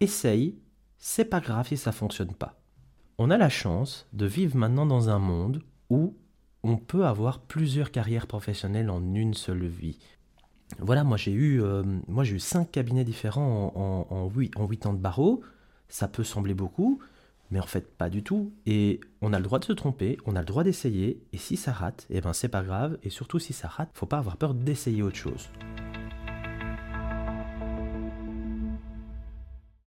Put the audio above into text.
essaye, c'est pas grave si ça fonctionne pas. On a la chance de vivre maintenant dans un monde où on peut avoir plusieurs carrières professionnelles en une seule vie. Voilà, moi j'ai eu, euh, moi j'ai eu cinq cabinets différents en, en, 8, ans de barreau. Ça peut sembler beaucoup, mais en fait pas du tout. Et on a le droit de se tromper, on a le droit d'essayer, et si ça rate, eh ben c'est pas grave, et surtout si ça rate, faut pas avoir peur d'essayer autre chose.